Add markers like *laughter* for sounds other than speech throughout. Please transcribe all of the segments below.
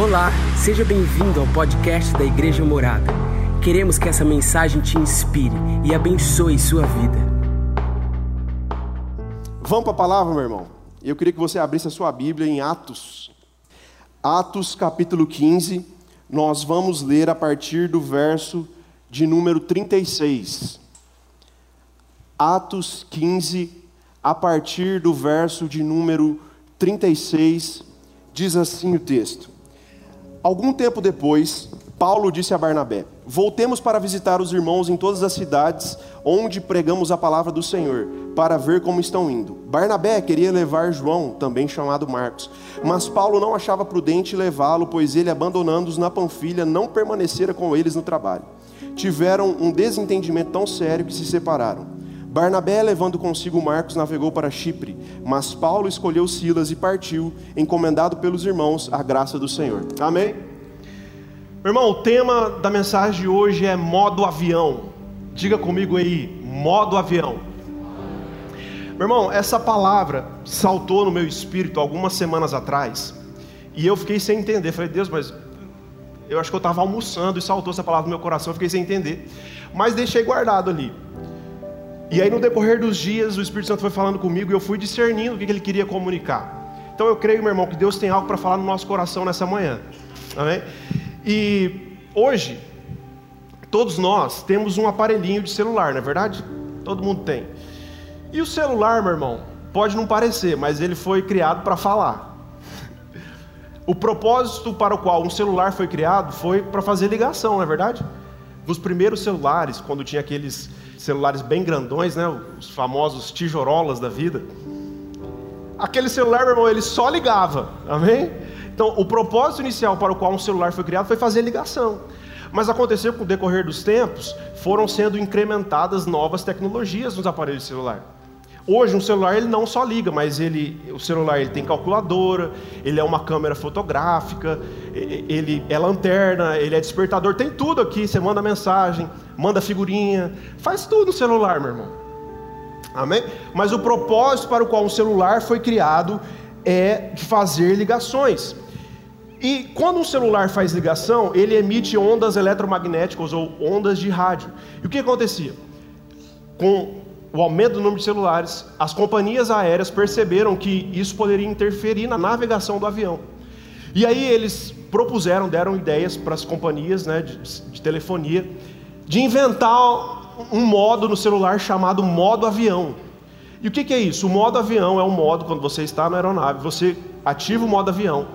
Olá, seja bem-vindo ao podcast da Igreja Morada. Queremos que essa mensagem te inspire e abençoe sua vida. Vamos para a palavra, meu irmão. Eu queria que você abrisse a sua Bíblia em Atos. Atos capítulo 15. Nós vamos ler a partir do verso de número 36. Atos 15, a partir do verso de número 36, diz assim o texto. Algum tempo depois, Paulo disse a Barnabé: Voltemos para visitar os irmãos em todas as cidades onde pregamos a palavra do Senhor, para ver como estão indo. Barnabé queria levar João, também chamado Marcos, mas Paulo não achava prudente levá-lo, pois ele, abandonando-os na Panfilha, não permanecera com eles no trabalho. Tiveram um desentendimento tão sério que se separaram. Barnabé, levando consigo Marcos, navegou para Chipre, mas Paulo escolheu Silas e partiu, encomendado pelos irmãos à graça do Senhor. Amém? Irmão, o tema da mensagem de hoje é modo avião. Diga comigo aí, modo avião. Meu irmão, essa palavra saltou no meu espírito algumas semanas atrás, e eu fiquei sem entender. Falei, Deus, mas eu acho que eu estava almoçando e saltou essa palavra no meu coração, eu fiquei sem entender. Mas deixei guardado ali. E aí, no decorrer dos dias, o Espírito Santo foi falando comigo e eu fui discernindo o que ele queria comunicar. Então, eu creio, meu irmão, que Deus tem algo para falar no nosso coração nessa manhã. Amém? E hoje, todos nós temos um aparelhinho de celular, não é verdade? Todo mundo tem. E o celular, meu irmão, pode não parecer, mas ele foi criado para falar. O propósito para o qual um celular foi criado foi para fazer ligação, não é verdade? Nos primeiros celulares, quando tinha aqueles celulares bem grandões, né? Os famosos tijorolas da vida. Aquele celular, meu irmão, ele só ligava, amém? Então, o propósito inicial para o qual um celular foi criado foi fazer ligação. Mas aconteceu que, com o decorrer dos tempos, foram sendo incrementadas novas tecnologias nos aparelhos celular. Hoje um celular ele não só liga, mas ele, o celular ele tem calculadora, ele é uma câmera fotográfica, ele é lanterna, ele é despertador, tem tudo aqui. Você manda mensagem, manda figurinha, faz tudo no celular, meu irmão. Amém? Mas o propósito para o qual um celular foi criado é de fazer ligações. E quando um celular faz ligação, ele emite ondas eletromagnéticas ou ondas de rádio. E o que acontecia? Com o aumento do número de celulares, as companhias aéreas perceberam que isso poderia interferir na navegação do avião. E aí eles propuseram, deram ideias para as companhias né, de, de telefonia, de inventar um modo no celular chamado modo avião. E o que, que, é isso? O modo avião é um modo, quando você está na aeronave, você ativa o modo avião.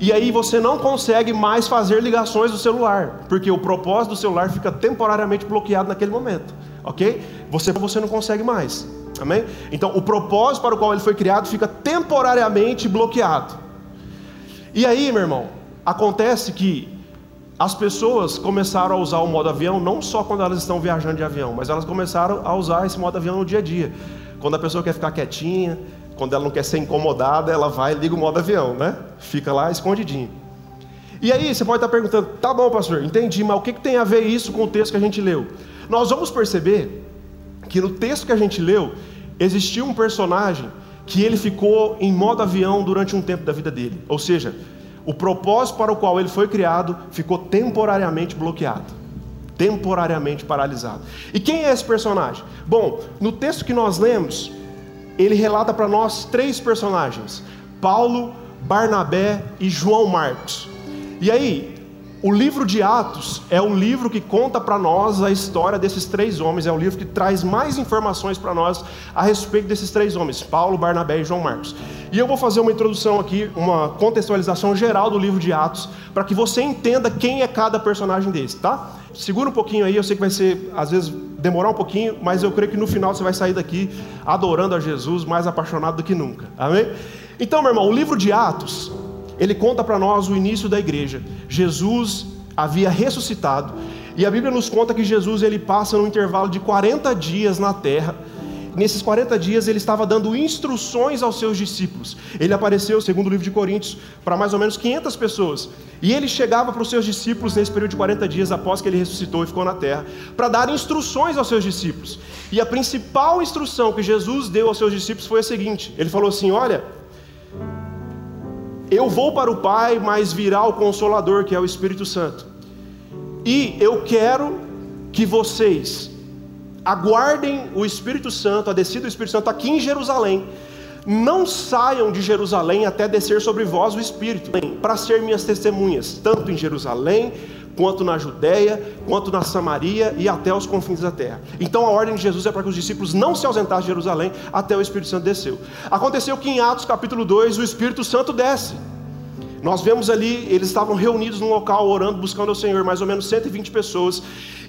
E aí você não consegue mais fazer ligações do celular, porque o propósito do celular fica temporariamente bloqueado naquele momento ok? Você, você não consegue mais, amém? Então, o propósito para o qual ele foi criado fica temporariamente bloqueado. E aí, meu irmão, acontece que as pessoas começaram a usar o modo avião não só quando elas estão viajando de avião, mas elas começaram a usar esse modo avião no dia a dia. Quando a pessoa quer ficar quietinha, quando ela não quer ser incomodada, ela vai e liga o modo avião, né? Fica lá escondidinho. E aí você pode estar perguntando, tá bom, pastor, entendi, mas o que, que tem a ver isso com o texto que a gente leu? Nós vamos perceber que no texto que a gente leu, existiu um personagem que ele ficou em modo avião durante um tempo da vida dele. Ou seja, o propósito para o qual ele foi criado ficou temporariamente bloqueado, temporariamente paralisado. E quem é esse personagem? Bom, no texto que nós lemos, ele relata para nós três personagens: Paulo, Barnabé e João Marcos. E aí, o livro de Atos é o livro que conta para nós a história desses três homens, é o livro que traz mais informações para nós a respeito desses três homens, Paulo, Barnabé e João Marcos. E eu vou fazer uma introdução aqui, uma contextualização geral do livro de Atos, para que você entenda quem é cada personagem desse, tá? Segura um pouquinho aí, eu sei que vai ser, às vezes, demorar um pouquinho, mas eu creio que no final você vai sair daqui adorando a Jesus, mais apaixonado do que nunca. Amém? Então, meu irmão, o livro de Atos ele conta para nós o início da igreja. Jesus havia ressuscitado e a Bíblia nos conta que Jesus ele passa num intervalo de 40 dias na terra. Nesses 40 dias ele estava dando instruções aos seus discípulos. Ele apareceu, segundo o livro de Coríntios, para mais ou menos 500 pessoas. E ele chegava para os seus discípulos nesse período de 40 dias após que ele ressuscitou e ficou na terra, para dar instruções aos seus discípulos. E a principal instrução que Jesus deu aos seus discípulos foi a seguinte: ele falou assim: Olha, Eu vou para o Pai, mas virá o Consolador, que é o Espírito Santo. E eu quero que vocês aguardem o Espírito Santo, a descida do Espírito Santo aqui em Jerusalém. Não saiam de Jerusalém até descer sobre vós o Espírito, para ser minhas testemunhas, tanto em Jerusalém, quanto na Judéia, quanto na Samaria e até os confins da terra. Então a ordem de Jesus é para que os discípulos não se ausentassem de Jerusalém até o Espírito Santo desceu. Aconteceu que em Atos capítulo 2 o Espírito Santo desce. Nós vemos ali, eles estavam reunidos num local orando, buscando ao Senhor, mais ou menos 120 pessoas.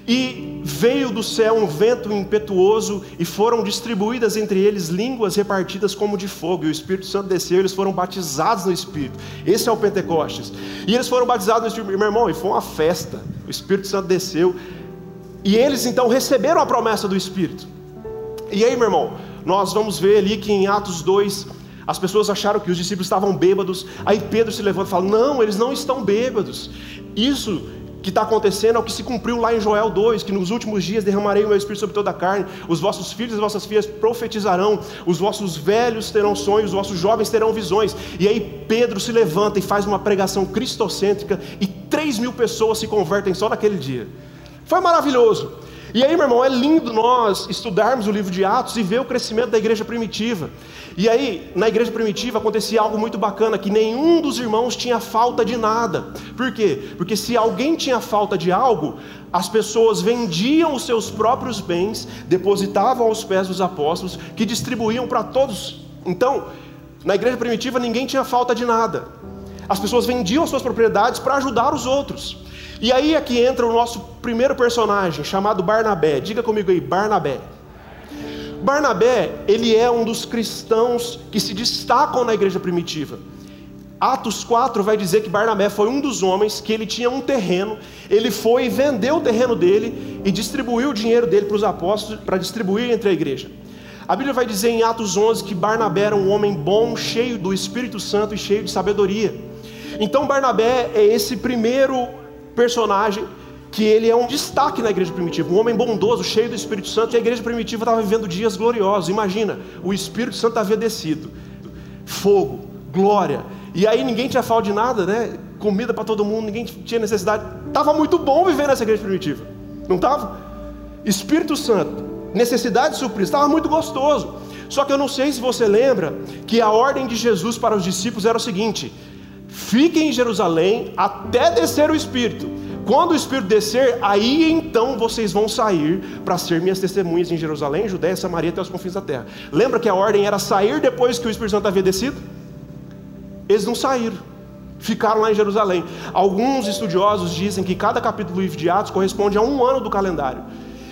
E veio do céu um vento impetuoso, e foram distribuídas entre eles línguas repartidas como de fogo, e o Espírito Santo desceu, eles foram batizados no Espírito. Esse é o Pentecostes. E eles foram batizados no Espírito, meu irmão, e foi uma festa. O Espírito Santo desceu, e eles então receberam a promessa do Espírito. E aí, meu irmão, nós vamos ver ali que em Atos 2, as pessoas acharam que os discípulos estavam bêbados. Aí Pedro se levanta e fala: Não, eles não estão bêbados. Isso que está acontecendo é o que se cumpriu lá em Joel 2, que nos últimos dias derramarei o meu espírito sobre toda a carne, os vossos filhos e vossas filhas profetizarão, os vossos velhos terão sonhos, os vossos jovens terão visões. E aí Pedro se levanta e faz uma pregação cristocêntrica e 3 mil pessoas se convertem só naquele dia. Foi maravilhoso. E aí, meu irmão, é lindo nós estudarmos o livro de Atos e ver o crescimento da igreja primitiva. E aí, na igreja primitiva acontecia algo muito bacana, que nenhum dos irmãos tinha falta de nada. Por quê? Porque se alguém tinha falta de algo, as pessoas vendiam os seus próprios bens, depositavam aos pés dos apóstolos, que distribuíam para todos. Então, na igreja primitiva ninguém tinha falta de nada. As pessoas vendiam suas propriedades para ajudar os outros. E aí é que entra o nosso primeiro personagem, chamado Barnabé. Diga comigo aí, Barnabé. Barnabé, ele é um dos cristãos que se destacam na igreja primitiva. Atos 4 vai dizer que Barnabé foi um dos homens que ele tinha um terreno, ele foi e vendeu o terreno dele e distribuiu o dinheiro dele para os apóstolos para distribuir entre a igreja. A Bíblia vai dizer em Atos 11 que Barnabé era um homem bom, cheio do Espírito Santo e cheio de sabedoria. Então Barnabé é esse primeiro personagem que ele é um destaque na igreja primitiva, um homem bondoso, cheio do Espírito Santo, e a igreja primitiva estava vivendo dias gloriosos. Imagina, o Espírito Santo havia descido, fogo, glória, e aí ninguém tinha falta de nada, né? Comida para todo mundo, ninguém tinha necessidade. Estava muito bom viver nessa igreja primitiva, não estava? Espírito Santo, necessidade suprida, estava muito gostoso. Só que eu não sei se você lembra que a ordem de Jesus para os discípulos era o seguinte: Fiquem em Jerusalém até descer o Espírito. Quando o Espírito descer, aí então vocês vão sair para ser minhas testemunhas em Jerusalém, Judéia, Samaria até os confins da terra. Lembra que a ordem era sair depois que o Espírito Santo havia descido? Eles não saíram, ficaram lá em Jerusalém. Alguns estudiosos dizem que cada capítulo do livro de Atos corresponde a um ano do calendário.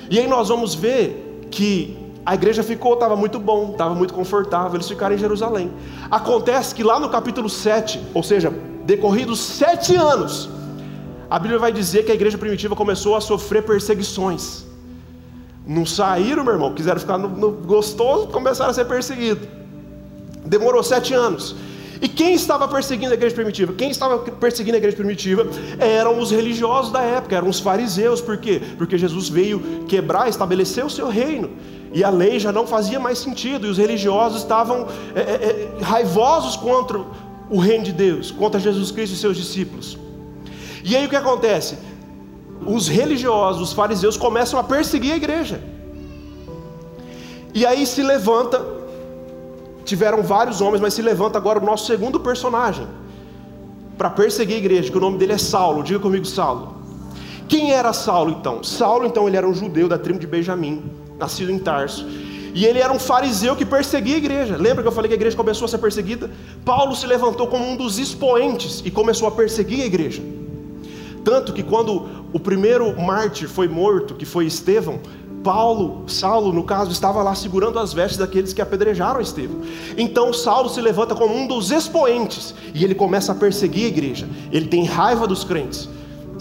E aí nós vamos ver que a igreja ficou, estava muito bom, estava muito confortável, eles ficaram em Jerusalém. Acontece que lá no capítulo 7, ou seja, decorridos sete anos, a Bíblia vai dizer que a igreja primitiva começou a sofrer perseguições. Não saíram, meu irmão, quiseram ficar no, no gostoso, começaram a ser perseguidos. Demorou sete anos. E quem estava perseguindo a igreja primitiva? Quem estava perseguindo a igreja primitiva eram os religiosos da época, eram os fariseus. Por quê? Porque Jesus veio quebrar, estabelecer o seu reino. E a lei já não fazia mais sentido, e os religiosos estavam é, é, é, raivosos contra o reino de Deus, contra Jesus Cristo e seus discípulos. E aí o que acontece? Os religiosos, os fariseus começam a perseguir a igreja. E aí se levanta, tiveram vários homens, mas se levanta agora o nosso segundo personagem para perseguir a igreja, que o nome dele é Saulo. Diga comigo, Saulo. Quem era Saulo então? Saulo então ele era um judeu da tribo de Benjamim nascido em Tarso. E ele era um fariseu que perseguia a igreja. Lembra que eu falei que a igreja começou a ser perseguida? Paulo se levantou como um dos expoentes e começou a perseguir a igreja. Tanto que quando o primeiro mártir foi morto, que foi Estevão, Paulo, Saulo, no caso, estava lá segurando as vestes daqueles que apedrejaram Estevão. Então Saulo se levanta como um dos expoentes e ele começa a perseguir a igreja. Ele tem raiva dos crentes.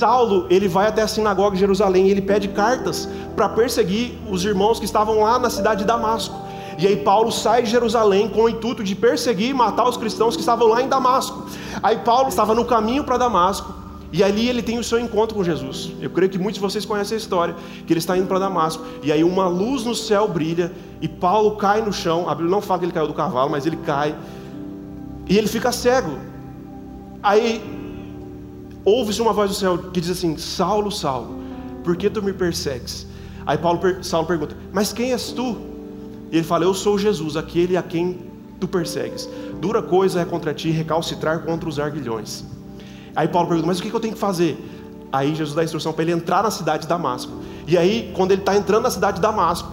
Saulo, ele vai até a sinagoga de Jerusalém e ele pede cartas para perseguir os irmãos que estavam lá na cidade de Damasco. E aí Paulo sai de Jerusalém com o intuito de perseguir e matar os cristãos que estavam lá em Damasco. Aí Paulo estava no caminho para Damasco e ali ele tem o seu encontro com Jesus. Eu creio que muitos de vocês conhecem a história, que ele está indo para Damasco, e aí uma luz no céu brilha, e Paulo cai no chão. A Bíblia não fala que ele caiu do cavalo, mas ele cai, e ele fica cego. Aí ouve-se uma voz do céu que diz assim: Saulo, Saulo, por que tu me persegues? Aí Paulo, Saulo pergunta: Mas quem és tu? E ele fala: Eu sou Jesus, aquele a quem tu persegues. Dura coisa é contra ti recalcitrar contra os arguilhões. Aí Paulo pergunta: Mas o que eu tenho que fazer? Aí Jesus dá a instrução para ele entrar na cidade de Damasco. E aí, quando ele está entrando na cidade de Damasco,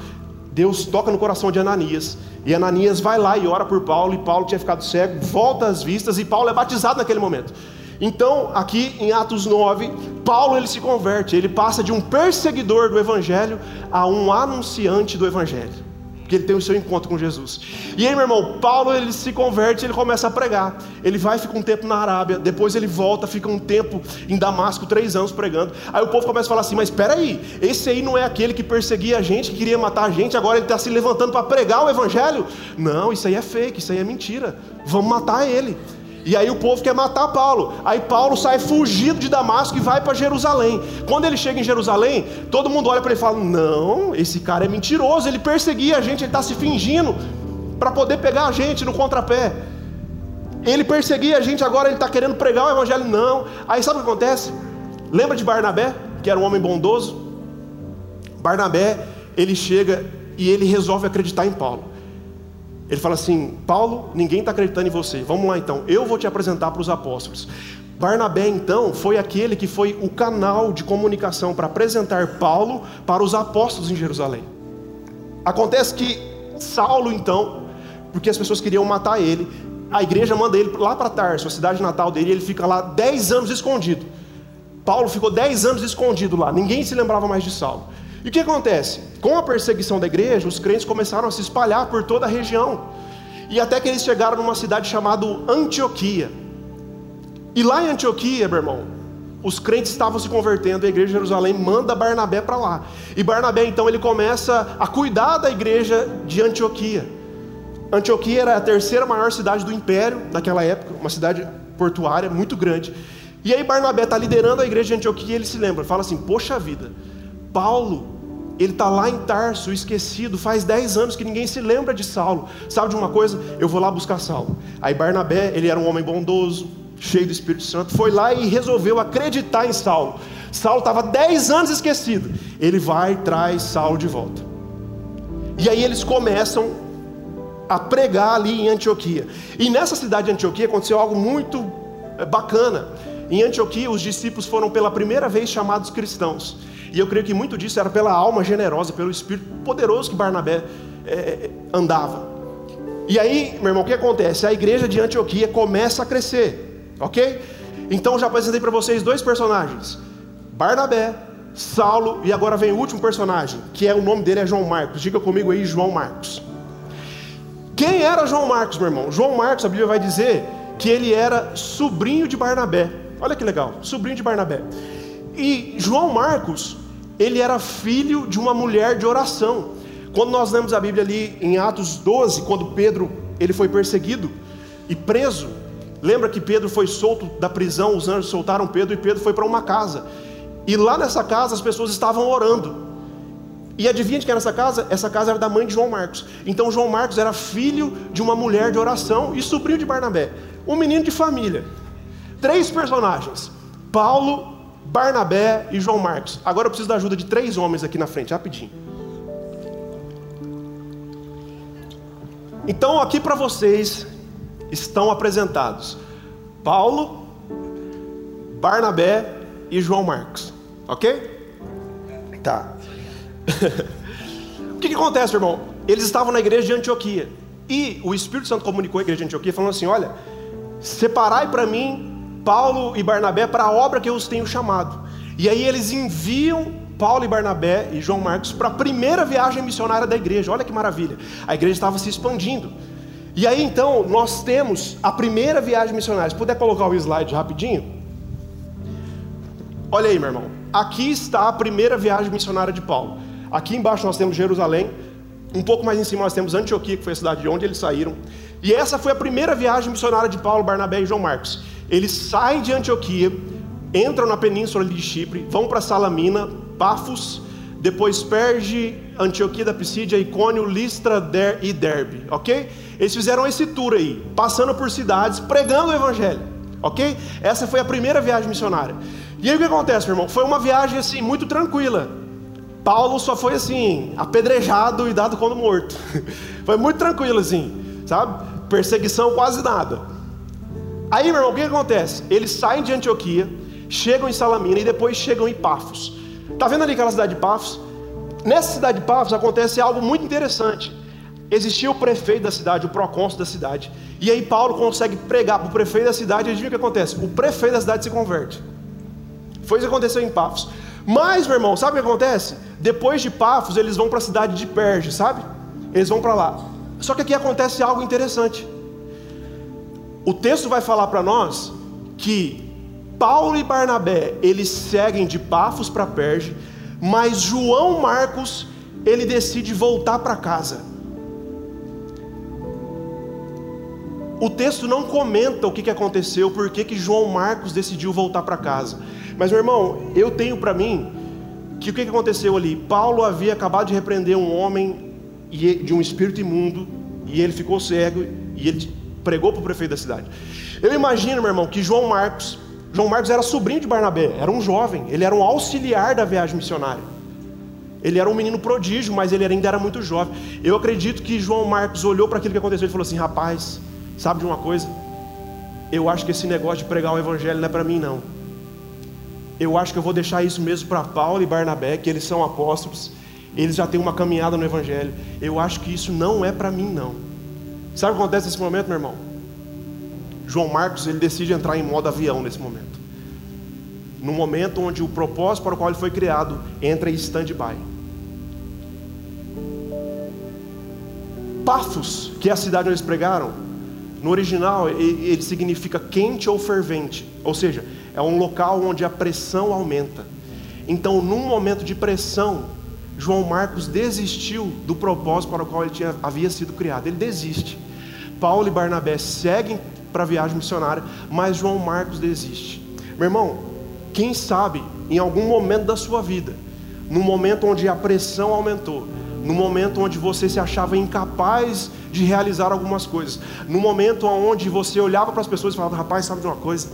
Deus toca no coração de Ananias. E Ananias vai lá e ora por Paulo. E Paulo tinha ficado cego, volta às vistas. E Paulo é batizado naquele momento. Então, aqui em Atos 9, Paulo ele se converte. Ele passa de um perseguidor do evangelho a um anunciante do evangelho porque ele tem o seu encontro com Jesus. E aí, meu irmão, Paulo ele se converte, ele começa a pregar. Ele vai, fica um tempo na Arábia, depois ele volta, fica um tempo em Damasco, três anos pregando. Aí o povo começa a falar assim: Mas espera aí, esse aí não é aquele que perseguia a gente, que queria matar a gente, agora ele está se levantando para pregar o Evangelho? Não, isso aí é fake, isso aí é mentira. Vamos matar ele. E aí o povo quer matar Paulo. Aí Paulo sai fugido de Damasco e vai para Jerusalém. Quando ele chega em Jerusalém, todo mundo olha para ele e fala: Não, esse cara é mentiroso, ele perseguia a gente, ele está se fingindo para poder pegar a gente no contrapé. Ele perseguia a gente, agora ele está querendo pregar o evangelho. Não. Aí sabe o que acontece? Lembra de Barnabé, que era um homem bondoso? Barnabé, ele chega e ele resolve acreditar em Paulo. Ele fala assim: Paulo, ninguém está acreditando em você. Vamos lá então, eu vou te apresentar para os apóstolos. Barnabé, então, foi aquele que foi o canal de comunicação para apresentar Paulo para os apóstolos em Jerusalém. Acontece que Saulo, então, porque as pessoas queriam matar ele, a igreja manda ele lá para Tarso, a cidade natal dele, e ele fica lá dez anos escondido. Paulo ficou dez anos escondido lá, ninguém se lembrava mais de Saulo. E o que acontece? Com a perseguição da igreja, os crentes começaram a se espalhar por toda a região. E até que eles chegaram numa cidade chamada Antioquia. E lá em Antioquia, meu irmão, os crentes estavam se convertendo, a igreja de Jerusalém manda Barnabé para lá. E Barnabé então ele começa a cuidar da igreja de Antioquia. Antioquia era a terceira maior cidade do império naquela época, uma cidade portuária muito grande. E aí Barnabé está liderando a igreja de Antioquia e ele se lembra, fala assim: Poxa vida, Paulo, ele está lá em Tarso, esquecido, faz 10 anos que ninguém se lembra de Saulo. Sabe de uma coisa? Eu vou lá buscar Saulo. Aí Barnabé, ele era um homem bondoso, cheio do Espírito Santo, foi lá e resolveu acreditar em Saulo. Saulo estava 10 anos esquecido. Ele vai e traz Saulo de volta. E aí eles começam a pregar ali em Antioquia. E nessa cidade de Antioquia aconteceu algo muito bacana. Em Antioquia, os discípulos foram pela primeira vez chamados cristãos. E eu creio que muito disso era pela alma generosa, pelo espírito poderoso que Barnabé é, andava. E aí, meu irmão, o que acontece? A igreja de Antioquia começa a crescer, ok? Então já apresentei para vocês dois personagens: Barnabé, Saulo, e agora vem o último personagem, que é o nome dele é João Marcos. Diga comigo aí, João Marcos. Quem era João Marcos, meu irmão? João Marcos, a Bíblia vai dizer que ele era sobrinho de Barnabé. Olha que legal, sobrinho de Barnabé. E João Marcos, ele era filho de uma mulher de oração. Quando nós lemos a Bíblia ali em Atos 12, quando Pedro ele foi perseguido e preso, lembra que Pedro foi solto da prisão, os anjos soltaram Pedro e Pedro foi para uma casa. E lá nessa casa as pessoas estavam orando. E adivinha de que era essa casa? Essa casa era da mãe de João Marcos. Então João Marcos era filho de uma mulher de oração e sobrinho de Barnabé. Um menino de família. Três personagens: Paulo, Barnabé e João Marcos. Agora eu preciso da ajuda de três homens aqui na frente, rapidinho. Então, aqui para vocês estão apresentados Paulo, Barnabé e João Marcos, ok? Tá. *laughs* o que, que acontece, irmão? Eles estavam na igreja de Antioquia e o Espírito Santo comunicou à igreja de Antioquia falando assim: Olha, separai para mim Paulo e Barnabé para a obra que eu os tenho chamado. E aí eles enviam Paulo e Barnabé e João Marcos para a primeira viagem missionária da igreja. Olha que maravilha. A igreja estava se expandindo. E aí então nós temos a primeira viagem missionária. Se puder colocar o slide rapidinho. Olha aí, meu irmão. Aqui está a primeira viagem missionária de Paulo. Aqui embaixo nós temos Jerusalém. Um pouco mais em cima nós temos Antioquia, que foi a cidade de onde eles saíram. E essa foi a primeira viagem missionária de Paulo, Barnabé e João Marcos. Eles saem de Antioquia, entram na península de Chipre, vão para Salamina, Pafos, depois Perge, Antioquia da Pisídia, Icônio, Listra Der e Derbe, ok? Eles fizeram esse tour aí, passando por cidades, pregando o evangelho, ok? Essa foi a primeira viagem missionária. E aí o que acontece, meu irmão? Foi uma viagem assim muito tranquila. Paulo só foi assim, apedrejado e dado como morto. *laughs* foi muito tranquilo assim, sabe? Perseguição quase nada. Aí, meu irmão, o que acontece? Eles saem de Antioquia, chegam em Salamina e depois chegam em Pafos. Tá vendo ali aquela cidade de Pafos? Nessa cidade de Pafos acontece algo muito interessante. Existia o prefeito da cidade, o procônsul da cidade. E aí Paulo consegue pregar para o prefeito da cidade e adivinha o que acontece? O prefeito da cidade se converte. Foi isso que aconteceu em Pafos. Mas, meu irmão, sabe o que acontece? Depois de Pafos, eles vão para a cidade de Perge, sabe? Eles vão para lá. Só que aqui acontece algo interessante. O texto vai falar para nós que Paulo e Barnabé, eles seguem de Pafos para Perge, mas João Marcos, ele decide voltar para casa. O texto não comenta o que, que aconteceu, por que, João Marcos decidiu voltar para casa. Mas, meu irmão, eu tenho para mim que o que, que aconteceu ali? Paulo havia acabado de repreender um homem de um espírito imundo, e ele ficou cego, e ele pregou para o prefeito da cidade. Eu imagino, meu irmão, que João Marcos, João Marcos era sobrinho de Barnabé, era um jovem, ele era um auxiliar da viagem missionária. Ele era um menino prodígio, mas ele ainda era muito jovem. Eu acredito que João Marcos olhou para aquilo que aconteceu e falou assim: rapaz, sabe de uma coisa? Eu acho que esse negócio de pregar o evangelho não é para mim, não. Eu acho que eu vou deixar isso mesmo para Paulo e Barnabé, que eles são apóstolos, eles já têm uma caminhada no evangelho. Eu acho que isso não é para mim, não. Sabe o que acontece nesse momento, meu irmão? João Marcos ele decide entrar em modo avião nesse momento. No momento onde o propósito para o qual ele foi criado entra em stand-by. Pafos, que é a cidade onde eles pregaram, no original ele significa quente ou fervente, ou seja, é um local onde a pressão aumenta. Então, num momento de pressão, João Marcos desistiu do propósito para o qual ele tinha, havia sido criado. Ele desiste. Paulo e Barnabé seguem para a viagem missionária, mas João Marcos desiste. Meu irmão, quem sabe em algum momento da sua vida, no momento onde a pressão aumentou, no momento onde você se achava incapaz de realizar algumas coisas, no momento onde você olhava para as pessoas e falava: Rapaz, sabe de uma coisa?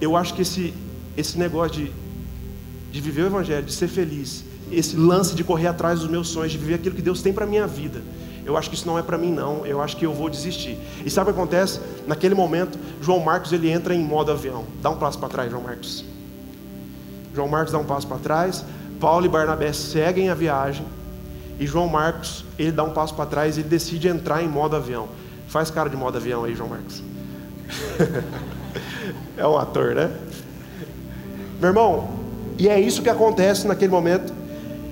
Eu acho que esse, esse negócio de, de viver o Evangelho, de ser feliz, esse lance de correr atrás dos meus sonhos, de viver aquilo que Deus tem para a minha vida, eu acho que isso não é para mim não, eu acho que eu vou desistir. E sabe o que acontece? Naquele momento, João Marcos ele entra em modo avião. Dá um passo para trás, João Marcos. João Marcos dá um passo para trás, Paulo e Barnabé seguem a viagem, e João Marcos, ele dá um passo para trás e ele decide entrar em modo avião. Faz cara de modo avião aí, João Marcos. *laughs* é um ator, né? Meu irmão, e é isso que acontece naquele momento.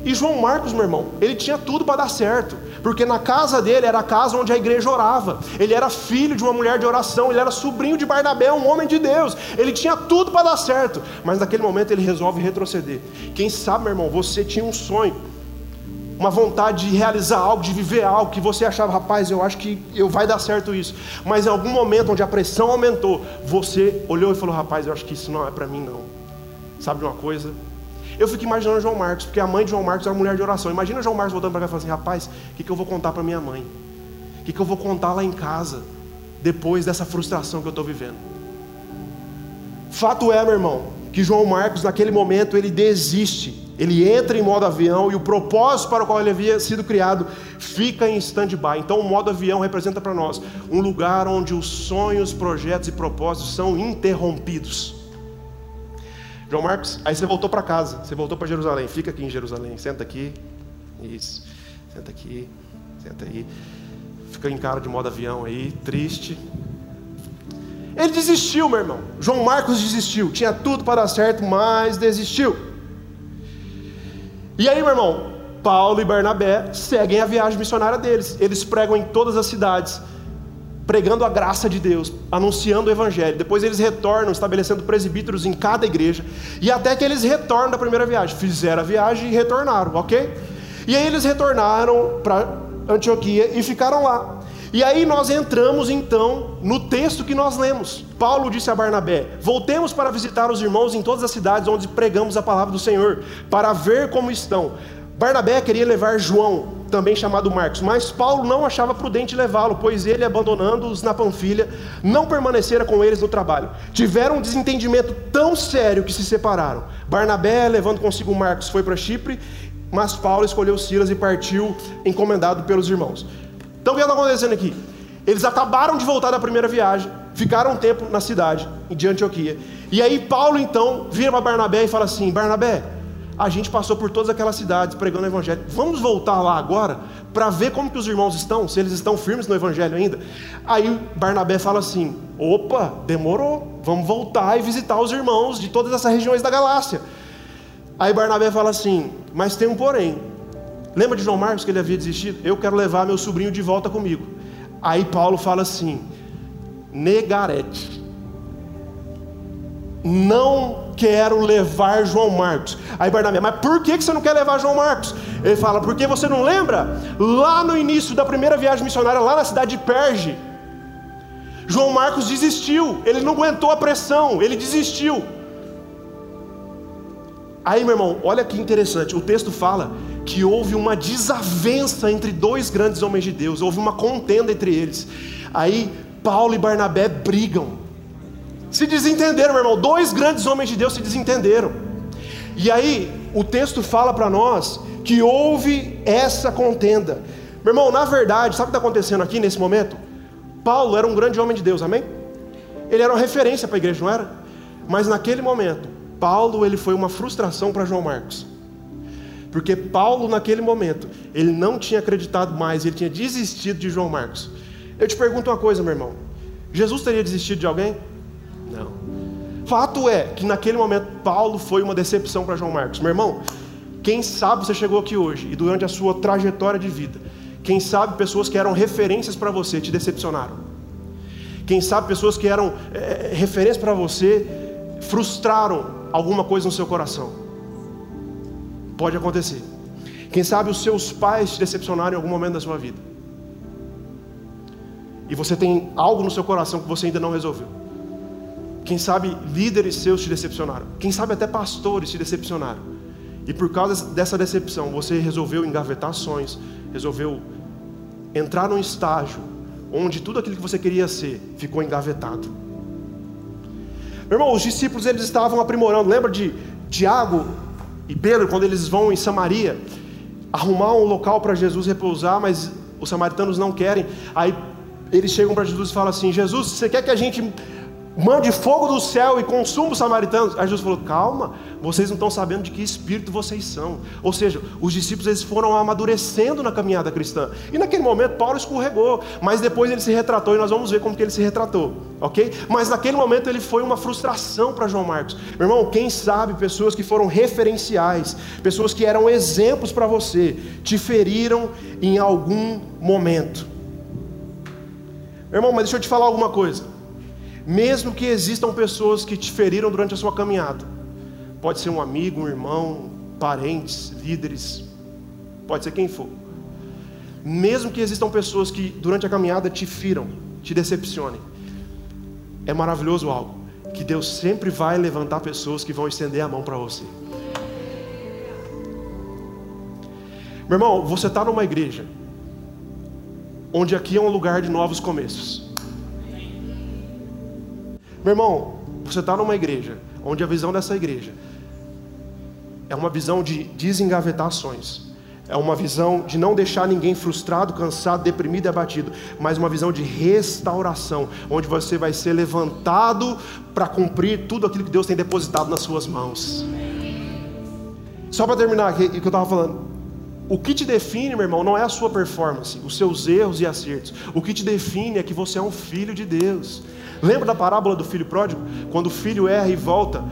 E João Marcos, meu irmão, ele tinha tudo para dar certo, porque na casa dele era a casa onde a igreja orava. Ele era filho de uma mulher de oração, ele era sobrinho de Barnabé, um homem de Deus. Ele tinha tudo para dar certo, mas naquele momento ele resolve retroceder. Quem sabe, meu irmão, você tinha um sonho, uma vontade de realizar algo, de viver algo que você achava, rapaz, eu acho que eu vai dar certo isso. Mas em algum momento onde a pressão aumentou, você olhou e falou, rapaz, eu acho que isso não é para mim não. Sabe de uma coisa? Eu fico imaginando João Marcos, porque a mãe de João Marcos era uma mulher de oração. Imagina João Marcos voltando para cá e falando assim: rapaz, o que, que eu vou contar para minha mãe? O que, que eu vou contar lá em casa, depois dessa frustração que eu estou vivendo? Fato é, meu irmão, que João Marcos, naquele momento, ele desiste. Ele entra em modo avião e o propósito para o qual ele havia sido criado fica em stand-by. Então, o modo avião representa para nós um lugar onde os sonhos, projetos e propósitos são interrompidos. João Marcos, aí você voltou para casa, você voltou para Jerusalém, fica aqui em Jerusalém, senta aqui, isso, senta aqui, senta aí, fica em cara de modo avião aí, triste. Ele desistiu, meu irmão. João Marcos desistiu, tinha tudo para dar certo, mas desistiu. E aí, meu irmão, Paulo e Bernabé seguem a viagem missionária deles. Eles pregam em todas as cidades pregando a graça de Deus, anunciando o Evangelho. Depois eles retornam, estabelecendo presbíteros em cada igreja, e até que eles retornam da primeira viagem. Fizeram a viagem e retornaram, ok? E aí eles retornaram para Antioquia e ficaram lá. E aí nós entramos então no texto que nós lemos. Paulo disse a Barnabé: Voltemos para visitar os irmãos em todas as cidades onde pregamos a palavra do Senhor, para ver como estão. Barnabé queria levar João, também chamado Marcos. Mas Paulo não achava prudente levá-lo, pois ele, abandonando-os na Panfilha, não permanecera com eles no trabalho. Tiveram um desentendimento tão sério que se separaram. Barnabé, levando consigo Marcos, foi para Chipre, mas Paulo escolheu Silas e partiu encomendado pelos irmãos. Então o que está acontecendo aqui? Eles acabaram de voltar da primeira viagem, ficaram um tempo na cidade de Antioquia. E aí Paulo então vira para Barnabé e fala assim: Barnabé, a gente passou por todas aquelas cidades pregando o evangelho. Vamos voltar lá agora para ver como que os irmãos estão, se eles estão firmes no evangelho ainda. Aí Barnabé fala assim: "Opa, demorou. Vamos voltar e visitar os irmãos de todas essas regiões da Galácia". Aí Barnabé fala assim: "Mas tem um porém. Lembra de João Marcos que ele havia desistido? Eu quero levar meu sobrinho de volta comigo". Aí Paulo fala assim: "Negarete. Não quero levar João Marcos. Aí Barnabé, mas por que você não quer levar João Marcos? Ele fala, porque você não lembra? Lá no início da primeira viagem missionária, lá na cidade de Perge, João Marcos desistiu, ele não aguentou a pressão, ele desistiu. Aí, meu irmão, olha que interessante, o texto fala que houve uma desavença entre dois grandes homens de Deus, houve uma contenda entre eles. Aí Paulo e Barnabé brigam se desentenderam, meu irmão. Dois grandes homens de Deus se desentenderam. E aí, o texto fala para nós que houve essa contenda. Meu irmão, na verdade, sabe o que está acontecendo aqui nesse momento? Paulo era um grande homem de Deus, amém? Ele era uma referência para a igreja, não era? Mas naquele momento, Paulo ele foi uma frustração para João Marcos. Porque Paulo, naquele momento, ele não tinha acreditado mais, ele tinha desistido de João Marcos. Eu te pergunto uma coisa, meu irmão: Jesus teria desistido de alguém? Não. Fato é que naquele momento Paulo foi uma decepção para João Marcos. Meu irmão, quem sabe você chegou aqui hoje e durante a sua trajetória de vida, quem sabe pessoas que eram referências para você te decepcionaram. Quem sabe pessoas que eram é, referências para você frustraram alguma coisa no seu coração. Pode acontecer. Quem sabe os seus pais te decepcionaram em algum momento da sua vida. E você tem algo no seu coração que você ainda não resolveu. Quem sabe líderes seus te decepcionaram. Quem sabe até pastores te decepcionaram. E por causa dessa decepção, você resolveu engavetar sonhos, resolveu entrar num estágio onde tudo aquilo que você queria ser ficou engavetado. Meu irmão, os discípulos eles estavam aprimorando. Lembra de Tiago e Pedro quando eles vão em Samaria arrumar um local para Jesus repousar, mas os samaritanos não querem. Aí eles chegam para Jesus e falam assim: Jesus, você quer que a gente mande fogo do céu e consuma os samaritanos. Aí Jesus falou: calma, vocês não estão sabendo de que espírito vocês são. Ou seja, os discípulos eles foram amadurecendo na caminhada cristã. E naquele momento Paulo escorregou, mas depois ele se retratou e nós vamos ver como que ele se retratou, ok? Mas naquele momento ele foi uma frustração para João Marcos. Meu irmão, quem sabe pessoas que foram referenciais, pessoas que eram exemplos para você, te feriram em algum momento. Meu irmão, mas deixa eu te falar alguma coisa. Mesmo que existam pessoas que te feriram durante a sua caminhada, pode ser um amigo, um irmão, parentes, líderes, pode ser quem for. Mesmo que existam pessoas que durante a caminhada te firam, te decepcionem, é maravilhoso algo, que Deus sempre vai levantar pessoas que vão estender a mão para você. Meu irmão, você está numa igreja, onde aqui é um lugar de novos começos. Meu irmão, você está numa igreja onde a visão dessa igreja é uma visão de desengavetar ações. É uma visão de não deixar ninguém frustrado, cansado, deprimido e abatido, mas uma visão de restauração, onde você vai ser levantado para cumprir tudo aquilo que Deus tem depositado nas suas mãos. Só para terminar aqui o que eu estava falando, o que te define, meu irmão, não é a sua performance, os seus erros e acertos. O que te define é que você é um filho de Deus. Lembra da parábola do filho pródigo? Quando o filho erra e volta,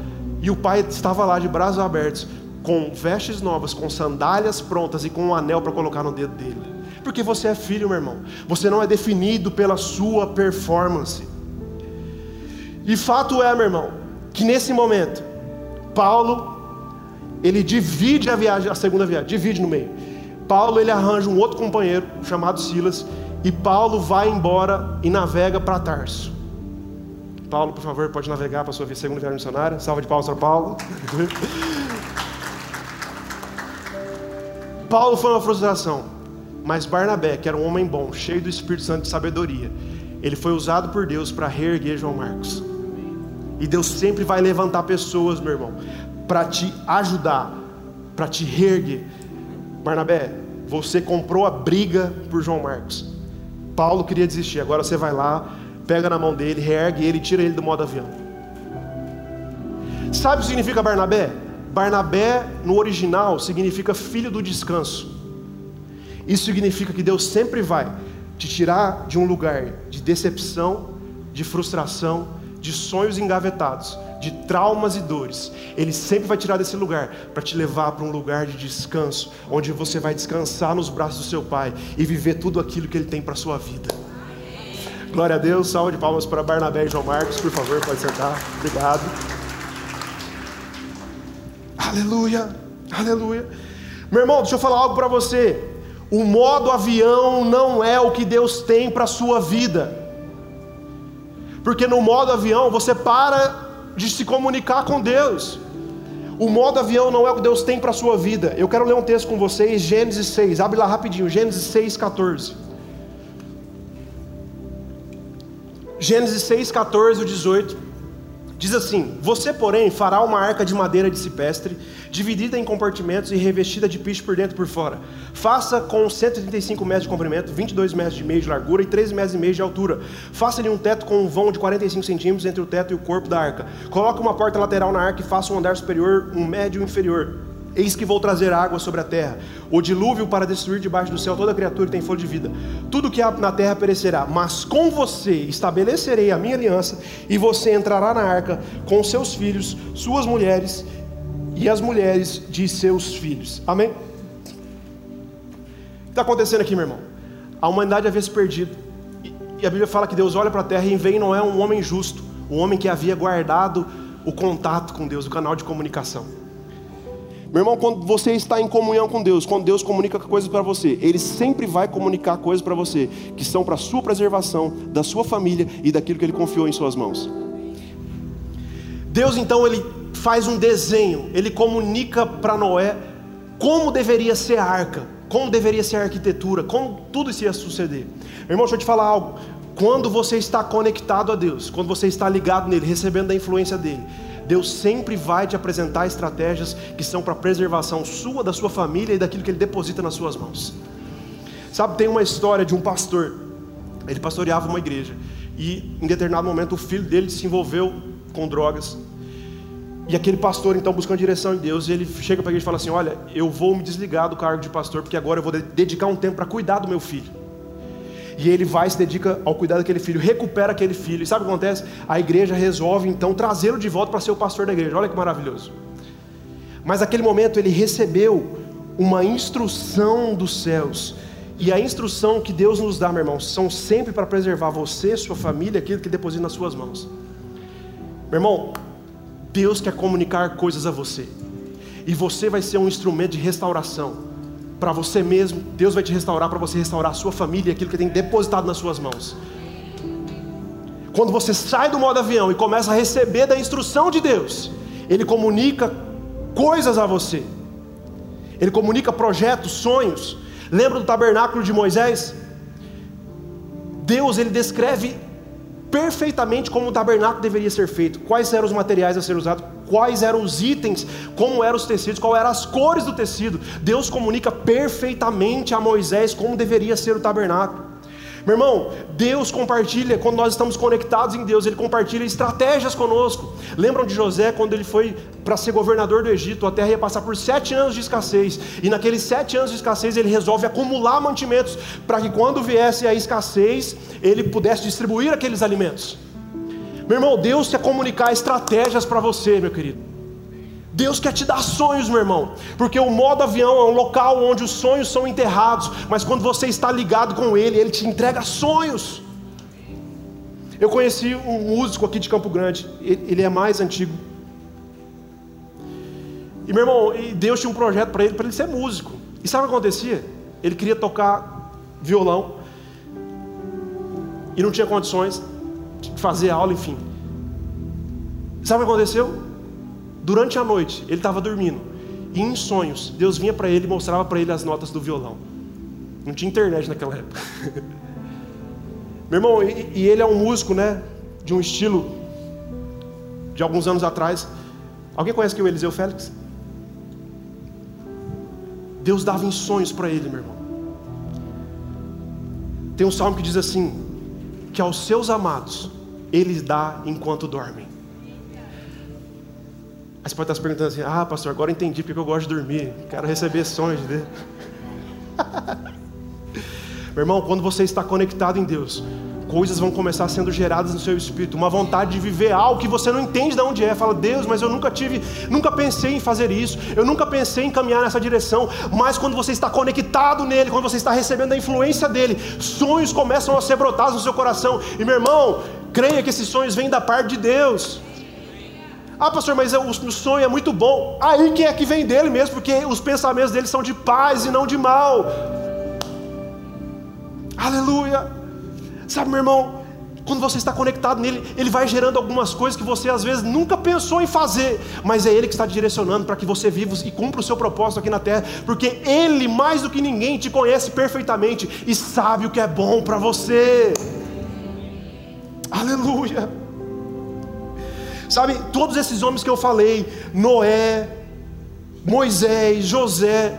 e o pai estava lá de braços abertos, com vestes novas, com sandálias prontas e com um anel para colocar no dedo dele. Porque você é filho, meu irmão. Você não é definido pela sua performance. E fato é, meu irmão, que nesse momento, Paulo, ele divide a viagem, a segunda viagem, divide no meio. Paulo, ele arranja um outro companheiro, chamado Silas, e Paulo vai embora e navega para Tarso. Paulo, por favor, pode navegar para a sua segunda viagem missionária. Salva de palmas para Paulo. *laughs* Paulo foi uma frustração. Mas Barnabé, que era um homem bom, cheio do Espírito Santo de sabedoria, ele foi usado por Deus para reerguer João Marcos. E Deus sempre vai levantar pessoas, meu irmão, para te ajudar, para te reerguer. Barnabé, você comprou a briga por João Marcos. Paulo queria desistir, agora você vai lá, pega na mão dele, reergue ele tira ele do modo avião. Sabe o que significa Barnabé? Barnabé, no original, significa filho do descanso. Isso significa que Deus sempre vai te tirar de um lugar de decepção, de frustração, de sonhos engavetados, de traumas e dores. Ele sempre vai tirar desse lugar para te levar para um lugar de descanso, onde você vai descansar nos braços do seu Pai e viver tudo aquilo que Ele tem para a sua vida. Glória a Deus, salve de palmas para Barnabé e João Marcos, por favor, pode sentar. Obrigado. Aleluia, aleluia. Meu irmão, deixa eu falar algo para você. O modo avião não é o que Deus tem para a sua vida. Porque no modo avião você para de se comunicar com Deus. O modo avião não é o que Deus tem para a sua vida. Eu quero ler um texto com vocês, Gênesis 6. Abre lá rapidinho, Gênesis 6, 14. Gênesis 6, 14 18. Diz assim: Você, porém, fará uma arca de madeira de cipestre, dividida em compartimentos e revestida de piche por dentro e por fora. Faça com 135 metros de comprimento, 22 metros de meio de largura e 13 metros e meio de altura. Faça-lhe um teto com um vão de 45 centímetros entre o teto e o corpo da arca. Coloque uma porta lateral na arca e faça um andar superior, um médio e um inferior. Eis que vou trazer água sobre a terra, o dilúvio para destruir debaixo do céu toda criatura que tem folha de vida. Tudo que há na terra perecerá, mas com você estabelecerei a minha aliança, e você entrará na arca com seus filhos, suas mulheres e as mulheres de seus filhos. Amém? O que está acontecendo aqui, meu irmão? A humanidade havia se perdido, e a Bíblia fala que Deus olha para a terra e vem não é um homem justo, um homem que havia guardado o contato com Deus, o canal de comunicação. Meu irmão, quando você está em comunhão com Deus, quando Deus comunica coisas para você, Ele sempre vai comunicar coisas para você que são para a sua preservação, da sua família e daquilo que Ele confiou em suas mãos. Deus então ele faz um desenho, ele comunica para Noé como deveria ser a arca, como deveria ser a arquitetura, como tudo isso ia suceder. Irmão, deixa eu te falar algo. Quando você está conectado a Deus, quando você está ligado nele, recebendo a influência dele, Deus sempre vai te apresentar estratégias que são para preservação sua, da sua família e daquilo que Ele deposita nas suas mãos. Sabe, tem uma história de um pastor, ele pastoreava uma igreja, e em determinado momento o filho dele se envolveu com drogas. E aquele pastor, então, buscando direção em Deus, ele chega para a igreja e fala assim: Olha, eu vou me desligar do cargo de pastor, porque agora eu vou dedicar um tempo para cuidar do meu filho. E ele vai, se dedica ao cuidado daquele filho, recupera aquele filho. E sabe o que acontece? A igreja resolve então trazê-lo de volta para ser o pastor da igreja. Olha que maravilhoso. Mas naquele momento ele recebeu uma instrução dos céus. E a instrução que Deus nos dá, meu irmão, são sempre para preservar você, sua família, aquilo que deposita nas suas mãos. Meu irmão, Deus quer comunicar coisas a você. E você vai ser um instrumento de restauração para você mesmo, Deus vai te restaurar para você restaurar a sua família e aquilo que tem depositado nas suas mãos. Quando você sai do modo avião e começa a receber da instrução de Deus, Ele comunica coisas a você, Ele comunica projetos, sonhos. Lembra do tabernáculo de Moisés? Deus ele descreve perfeitamente como o tabernáculo deveria ser feito, quais eram os materiais a ser usados, quais eram os itens, como eram os tecidos, quais eram as cores do tecido. Deus comunica perfeitamente a Moisés como deveria ser o tabernáculo. Meu irmão, Deus compartilha, quando nós estamos conectados em Deus, Ele compartilha estratégias conosco. Lembram de José quando ele foi para ser governador do Egito? A terra ia passar por sete anos de escassez, e naqueles sete anos de escassez ele resolve acumular mantimentos, para que quando viesse a escassez, ele pudesse distribuir aqueles alimentos. Meu irmão, Deus quer comunicar estratégias para você, meu querido. Deus quer te dar sonhos, meu irmão, porque o modo avião é um local onde os sonhos são enterrados, mas quando você está ligado com Ele, Ele te entrega sonhos. Eu conheci um músico aqui de Campo Grande, ele é mais antigo. E meu irmão, Deus tinha um projeto para ele, para ele ser músico. E sabe o que acontecia? Ele queria tocar violão e não tinha condições fazer aula, enfim. Sabe o que aconteceu? Durante a noite, ele estava dormindo. E em sonhos, Deus vinha para ele e mostrava para ele as notas do violão. Não tinha internet naquela época. *laughs* Meu irmão, e, e ele é um músico, né? De um estilo de alguns anos atrás. Alguém conhece que o Eliseu Félix? Deus dava em sonhos para ele, meu irmão. Tem um salmo que diz assim: que aos seus amados ele dá enquanto dormem. Aí você pode estar se perguntando assim: ah, pastor, agora entendi porque eu gosto de dormir, quero receber sonhos de Deus. *laughs* Meu irmão, quando você está conectado em Deus, coisas vão começar sendo geradas no seu espírito, uma vontade de viver algo que você não entende de onde é. Fala, Deus, mas eu nunca tive, nunca pensei em fazer isso, eu nunca pensei em caminhar nessa direção. Mas quando você está conectado nele, quando você está recebendo a influência dele, sonhos começam a ser brotados no seu coração. E meu irmão, creia que esses sonhos vêm da parte de Deus. Ah, pastor, mas o sonho é muito bom. Aí que é que vem dele mesmo, porque os pensamentos dele são de paz e não de mal. Aleluia. Sabe, meu irmão, quando você está conectado nele, ele vai gerando algumas coisas que você às vezes nunca pensou em fazer, mas é ele que está te direcionando para que você viva e cumpra o seu propósito aqui na terra, porque ele, mais do que ninguém, te conhece perfeitamente e sabe o que é bom para você. Aleluia. Sabe, todos esses homens que eu falei, Noé, Moisés, José,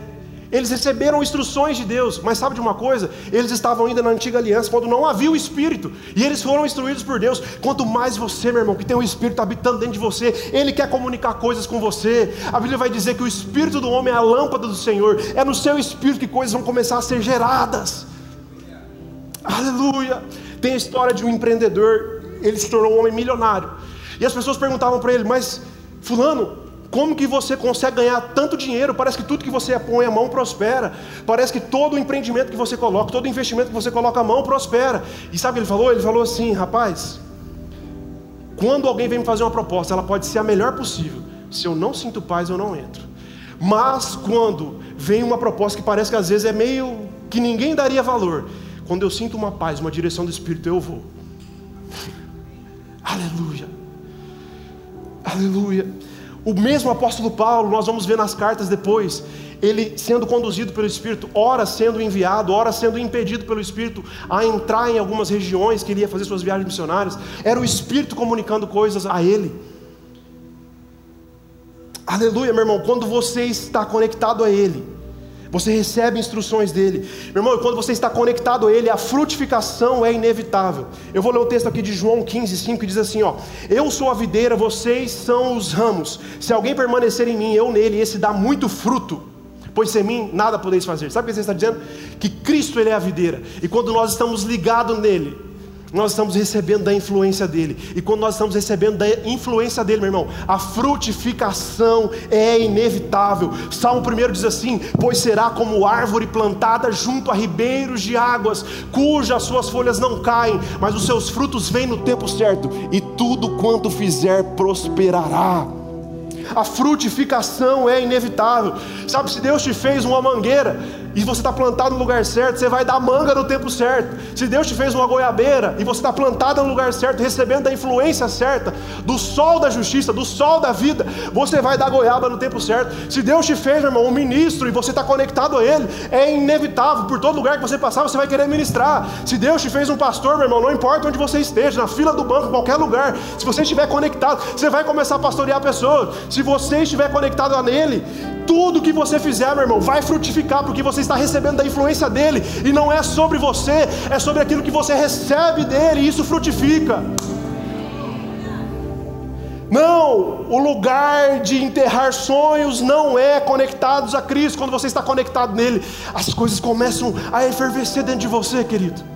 eles receberam instruções de Deus, mas sabe de uma coisa? Eles estavam ainda na antiga aliança, quando não havia o Espírito, e eles foram instruídos por Deus. Quanto mais você, meu irmão, que tem o Espírito habitando dentro de você, ele quer comunicar coisas com você. A Bíblia vai dizer que o Espírito do homem é a lâmpada do Senhor, é no seu Espírito que coisas vão começar a ser geradas. Aleluia! Tem a história de um empreendedor, ele se tornou um homem milionário, e as pessoas perguntavam para ele, mas Fulano, como que você consegue ganhar tanto dinheiro? Parece que tudo que você põe a mão prospera. Parece que todo empreendimento que você coloca, todo investimento que você coloca a mão prospera. E sabe o que ele falou? Ele falou assim, rapaz, quando alguém vem me fazer uma proposta, ela pode ser a melhor possível. Se eu não sinto paz, eu não entro. Mas quando vem uma proposta que parece que às vezes é meio que ninguém daria valor, quando eu sinto uma paz, uma direção do Espírito, eu vou. *laughs* Aleluia. Aleluia. O mesmo apóstolo Paulo, nós vamos ver nas cartas depois, ele sendo conduzido pelo Espírito, ora sendo enviado, ora sendo impedido pelo Espírito a entrar em algumas regiões que ele ia fazer suas viagens missionárias, era o Espírito comunicando coisas a ele. Aleluia, meu irmão, quando você está conectado a Ele, você recebe instruções dele. Meu irmão, quando você está conectado a ele, a frutificação é inevitável. Eu vou ler o texto aqui de João 15, 5, que diz assim: ó, Eu sou a videira, vocês são os ramos. Se alguém permanecer em mim, eu nele, esse dá muito fruto. Pois sem mim nada podeis fazer. Sabe o que você está dizendo? Que Cristo ele é a videira. E quando nós estamos ligados nele, nós estamos recebendo da influência dele. E quando nós estamos recebendo da influência dele, meu irmão, a frutificação é inevitável. Salmo 1 diz assim: Pois será como árvore plantada junto a ribeiros de águas, cujas suas folhas não caem, mas os seus frutos vêm no tempo certo, e tudo quanto fizer prosperará a frutificação é inevitável. Sabe, se Deus te fez uma mangueira e você está plantado no lugar certo, você vai dar manga no tempo certo. Se Deus te fez uma goiabeira e você está plantado no lugar certo, recebendo a influência certa do sol da justiça, do sol da vida, você vai dar goiaba no tempo certo. Se Deus te fez, irmão, um ministro e você está conectado a Ele, é inevitável, por todo lugar que você passar, você vai querer ministrar. Se Deus te fez um pastor, meu irmão, não importa onde você esteja, na fila do banco, em qualquer lugar, se você estiver conectado, você vai começar a pastorear pessoas. Se você estiver conectado a Nele, tudo que você fizer, meu irmão, vai frutificar, porque você está recebendo da influência dele, e não é sobre você, é sobre aquilo que você recebe dele, e isso frutifica. Não, o lugar de enterrar sonhos não é conectados a Cristo. Quando você está conectado nele, as coisas começam a efervescer dentro de você, querido.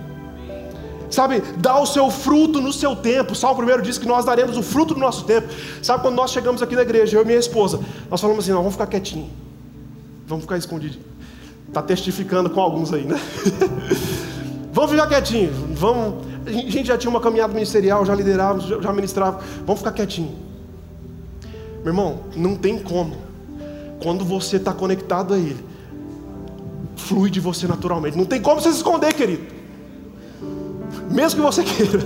Sabe, dá o seu fruto no seu tempo. Salmo primeiro diz que nós daremos o fruto do nosso tempo. Sabe quando nós chegamos aqui na igreja, eu e minha esposa, nós falamos assim: não, vamos ficar quietinho, vamos ficar escondido. Está testificando com alguns aí, né? *laughs* vamos ficar quietinho, vamos. A gente já tinha uma caminhada ministerial, já liderávamos, já ministrava. Vamos ficar quietinho. Meu irmão, não tem como. Quando você está conectado a Ele, flui de você naturalmente. Não tem como você se esconder, querido mesmo que você *laughs* queira.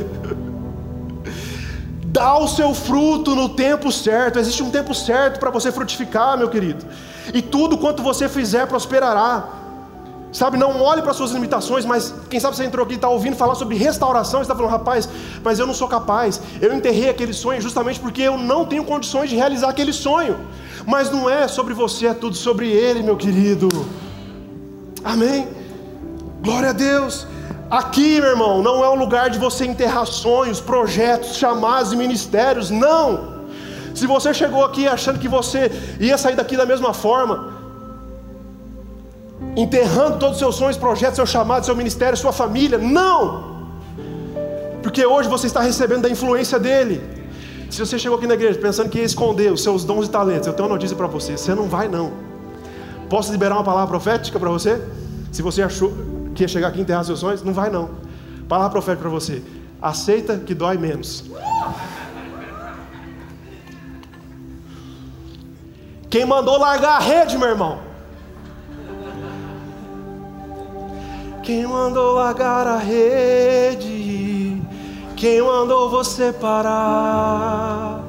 Dá o seu fruto no tempo certo. Existe um tempo certo para você frutificar, meu querido. E tudo quanto você fizer prosperará. Sabe, não olhe para suas limitações, mas quem sabe você entrou aqui e está ouvindo falar sobre restauração, está falando, rapaz, mas eu não sou capaz, eu enterrei aquele sonho justamente porque eu não tenho condições de realizar aquele sonho. Mas não é sobre você, é tudo sobre Ele, meu querido. Amém? Glória a Deus. Aqui, meu irmão, não é um lugar de você enterrar sonhos, projetos, chamados e ministérios, não. Se você chegou aqui achando que você ia sair daqui da mesma forma, enterrando todos os seus sonhos, projetos, seu chamado, seu ministério, sua família. Não! Porque hoje você está recebendo da influência dele. Se você chegou aqui na igreja pensando que ia esconder os seus dons e talentos, eu tenho uma notícia para você: você não vai, não. Posso liberar uma palavra profética para você? Se você achou que ia chegar aqui e enterrar seus sonhos, não vai, não. Palavra profética para você: aceita que dói menos. Quem mandou largar a rede, meu irmão? Quem mandou largar a rede? Quem mandou você parar?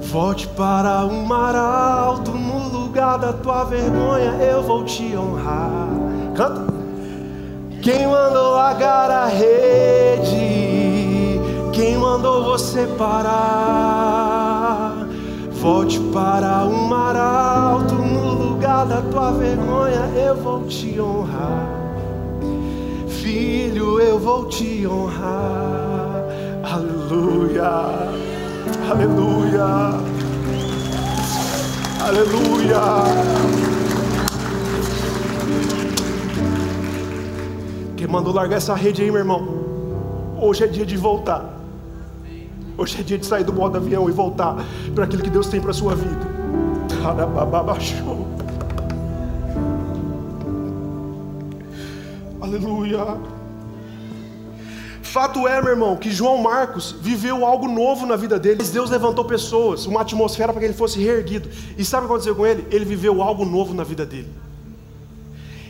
Volte para o mar alto, no lugar da tua vergonha eu vou te honrar. Canta. Quem mandou largar a rede? Quem mandou você parar? Volte para o mar alto, no lugar da tua vergonha eu vou te honrar filho, eu vou te honrar. Aleluia, aleluia, aleluia. Quem mandou largar essa rede aí, meu irmão? Hoje é dia de voltar. Hoje é dia de sair do modo avião e voltar para aquilo que Deus tem para a sua vida. Aleluia. Fato é, meu irmão, que João Marcos viveu algo novo na vida dele. Deus levantou pessoas, uma atmosfera para que ele fosse reerguido. E sabe o que aconteceu com ele? Ele viveu algo novo na vida dele.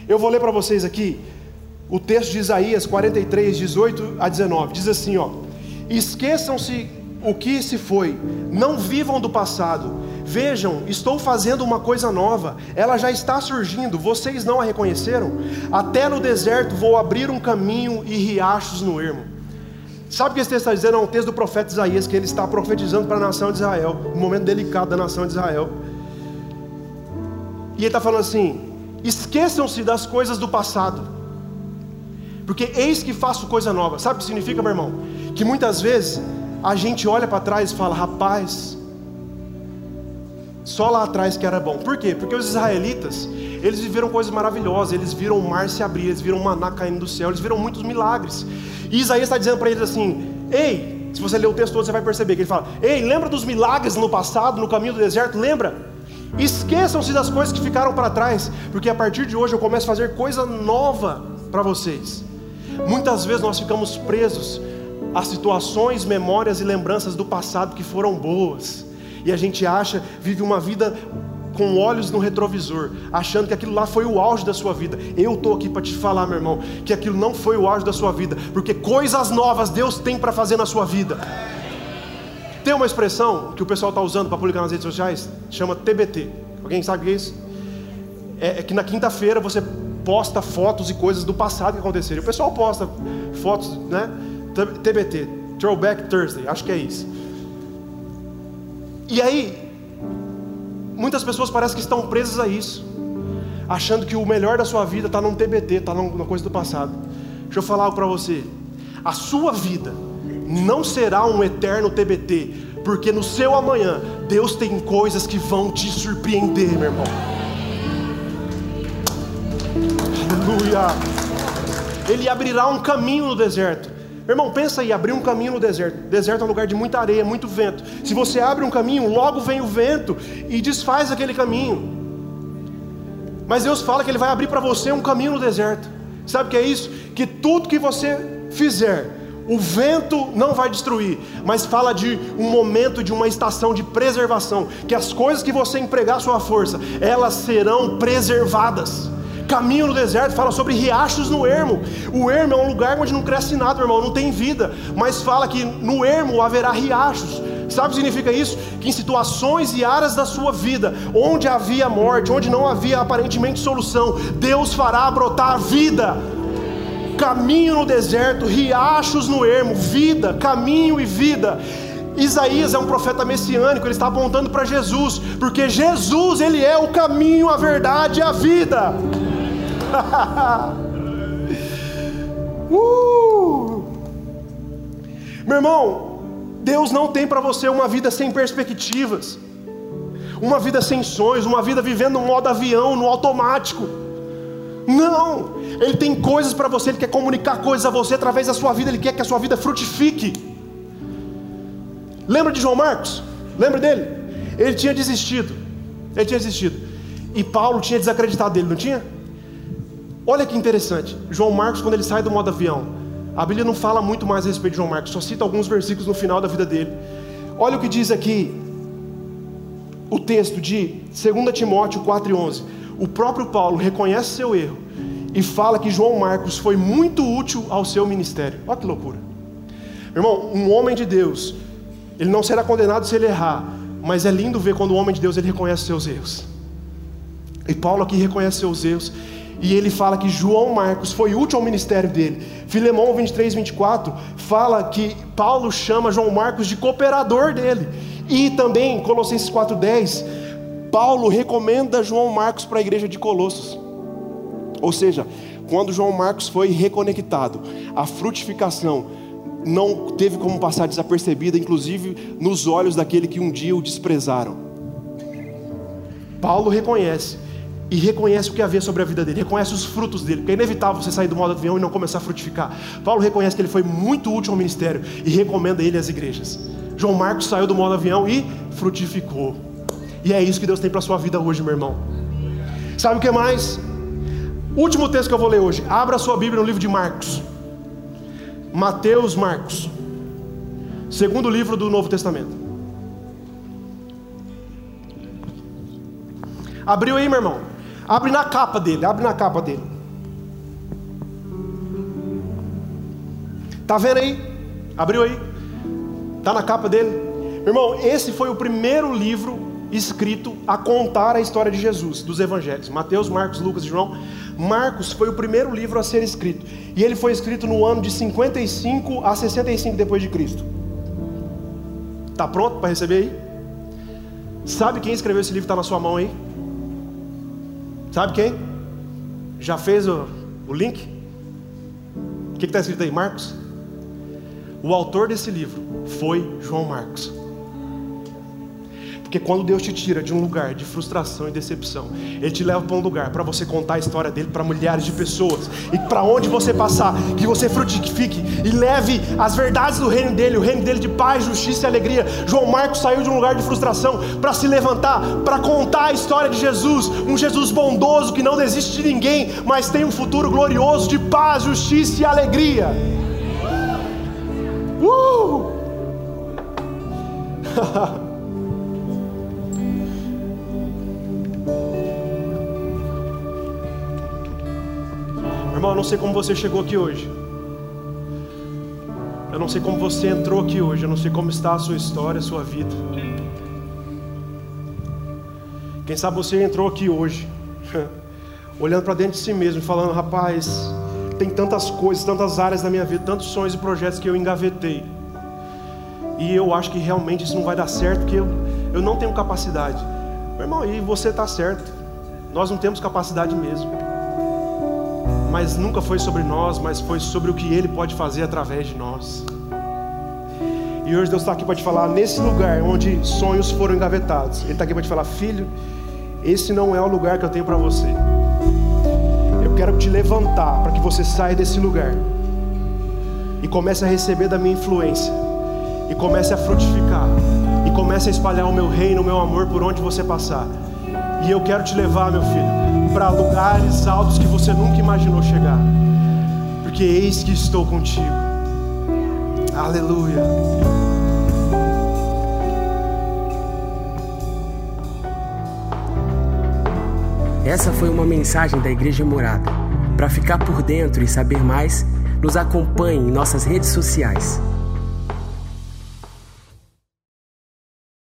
Eu vou ler para vocês aqui o texto de Isaías 43, 18 a 19. Diz assim: ó, esqueçam-se o que se foi, não vivam do passado. Vejam, estou fazendo uma coisa nova, ela já está surgindo, vocês não a reconheceram? Até no deserto vou abrir um caminho e riachos no ermo. Sabe o que esse texto está dizendo? É um texto do profeta Isaías, que ele está profetizando para a nação de Israel, um momento delicado da nação de Israel. E ele está falando assim: esqueçam-se das coisas do passado, porque eis que faço coisa nova. Sabe o que significa, meu irmão? Que muitas vezes a gente olha para trás e fala: rapaz, só lá atrás que era bom. Por quê? Porque os israelitas, eles viveram coisas maravilhosas, eles viram o mar se abrir, eles viram o maná caindo do céu, eles viram muitos milagres. E Isaías está dizendo para eles assim: Ei, se você ler o texto todo, você vai perceber que ele fala: Ei, lembra dos milagres no passado, no caminho do deserto? Lembra? Esqueçam-se das coisas que ficaram para trás, porque a partir de hoje eu começo a fazer coisa nova para vocês. Muitas vezes nós ficamos presos a situações, memórias e lembranças do passado que foram boas e a gente acha, vive uma vida com olhos no retrovisor, achando que aquilo lá foi o auge da sua vida. Eu estou aqui para te falar, meu irmão, que aquilo não foi o auge da sua vida, porque coisas novas Deus tem para fazer na sua vida. Tem uma expressão que o pessoal está usando para publicar nas redes sociais, chama TBT. Alguém sabe o que é isso? É, é que na quinta-feira você posta fotos e coisas do passado que aconteceram. O pessoal posta fotos, né? TBT, Throwback Thursday, acho que é isso. E aí, muitas pessoas parecem que estão presas a isso, achando que o melhor da sua vida está num TBT, está numa coisa do passado. Deixa eu falar algo para você: a sua vida não será um eterno TBT, porque no seu amanhã Deus tem coisas que vão te surpreender, meu irmão. Aleluia. Ele abrirá um caminho no deserto. Irmão, pensa aí, abrir um caminho no deserto. Deserto é um lugar de muita areia, muito vento. Se você abre um caminho, logo vem o vento e desfaz aquele caminho. Mas Deus fala que Ele vai abrir para você um caminho no deserto. Sabe o que é isso? Que tudo que você fizer, o vento não vai destruir, mas fala de um momento, de uma estação de preservação. Que as coisas que você empregar sua força, elas serão preservadas. Caminho no deserto fala sobre riachos no ermo. O ermo é um lugar onde não cresce nada, meu irmão, não tem vida. Mas fala que no ermo haverá riachos. Sabe o que significa isso? Que em situações e áreas da sua vida, onde havia morte, onde não havia aparentemente solução, Deus fará brotar vida. Caminho no deserto, riachos no ermo, vida, caminho e vida. Isaías é um profeta messiânico, ele está apontando para Jesus, porque Jesus, ele é o caminho, a verdade e a vida. *laughs* uh! Meu irmão, Deus não tem para você uma vida sem perspectivas, uma vida sem sonhos, uma vida vivendo no modo avião, no automático. Não, Ele tem coisas para você, Ele quer comunicar coisas a você através da sua vida, Ele quer que a sua vida frutifique. Lembra de João Marcos? Lembra dele? Ele tinha desistido. Ele tinha desistido. E Paulo tinha desacreditado dele, não tinha? Olha que interessante. João Marcos, quando ele sai do modo avião, a Bíblia não fala muito mais a respeito de João Marcos, só cita alguns versículos no final da vida dele. Olha o que diz aqui o texto de 2 Timóteo 4,11. O próprio Paulo reconhece seu erro e fala que João Marcos foi muito útil ao seu ministério. Olha que loucura. Irmão, um homem de Deus, ele não será condenado se ele errar, mas é lindo ver quando o homem de Deus ele reconhece seus erros. E Paulo aqui reconhece seus erros e ele fala que João Marcos foi útil ao ministério dele. Filemão 23, 24 fala que Paulo chama João Marcos de cooperador dele. E também, Colossenses 4,10, Paulo recomenda João Marcos para a igreja de Colossos. Ou seja, quando João Marcos foi reconectado, a frutificação não teve como passar desapercebida, inclusive nos olhos daquele que um dia o desprezaram. Paulo reconhece e reconhece o que havia sobre a vida dele, reconhece os frutos dele, porque é inevitável você sair do modo avião e não começar a frutificar. Paulo reconhece que ele foi muito útil ao ministério e recomenda ele às igrejas. João Marcos saiu do modo avião e frutificou. E é isso que Deus tem para a sua vida hoje, meu irmão. Sabe o que mais? Último texto que eu vou ler hoje. Abra a sua Bíblia no livro de Marcos. Mateus, Marcos. Segundo livro do Novo Testamento. Abriu aí, meu irmão. Abre na capa dele, abre na capa dele. Tá vendo aí? Abriu aí? Tá na capa dele? Irmão, esse foi o primeiro livro escrito a contar a história de Jesus, dos evangelhos. Mateus, Marcos, Lucas e João. Marcos foi o primeiro livro a ser escrito. E ele foi escrito no ano de 55 a 65 depois de Cristo. Tá pronto para receber aí? Sabe quem escreveu esse livro está na sua mão aí? Sabe quem? Já fez o, o link? O que está escrito aí? Marcos? O autor desse livro foi João Marcos. Porque quando Deus te tira de um lugar de frustração e decepção, Ele te leva para um lugar para você contar a história dele para milhares de pessoas. E para onde você passar, que você frutifique e leve as verdades do reino dele, o reino dele de paz, justiça e alegria. João Marcos saiu de um lugar de frustração para se levantar, para contar a história de Jesus, um Jesus bondoso que não desiste de ninguém, mas tem um futuro glorioso de paz, justiça e alegria. Uh! *laughs* Irmão, eu não sei como você chegou aqui hoje. Eu não sei como você entrou aqui hoje. Eu não sei como está a sua história, a sua vida. Quem sabe você entrou aqui hoje, *laughs* olhando para dentro de si mesmo, falando: rapaz, tem tantas coisas, tantas áreas da minha vida, tantos sonhos e projetos que eu engavetei. E eu acho que realmente isso não vai dar certo, porque eu, eu não tenho capacidade. Meu irmão, e você está certo. Nós não temos capacidade mesmo mas nunca foi sobre nós, mas foi sobre o que Ele pode fazer através de nós. E hoje Deus está aqui para te falar, nesse lugar onde sonhos foram engavetados, Ele está aqui para te falar, filho, esse não é o lugar que eu tenho para você. Eu quero te levantar para que você saia desse lugar e comece a receber da minha influência, e comece a frutificar, e comece a espalhar o meu reino, o meu amor por onde você passar. E eu quero te levar, meu filho, para lugares altos que você nunca imaginou chegar, porque eis que estou contigo. Aleluia. Essa foi uma mensagem da Igreja Morada. Para ficar por dentro e saber mais, nos acompanhe em nossas redes sociais.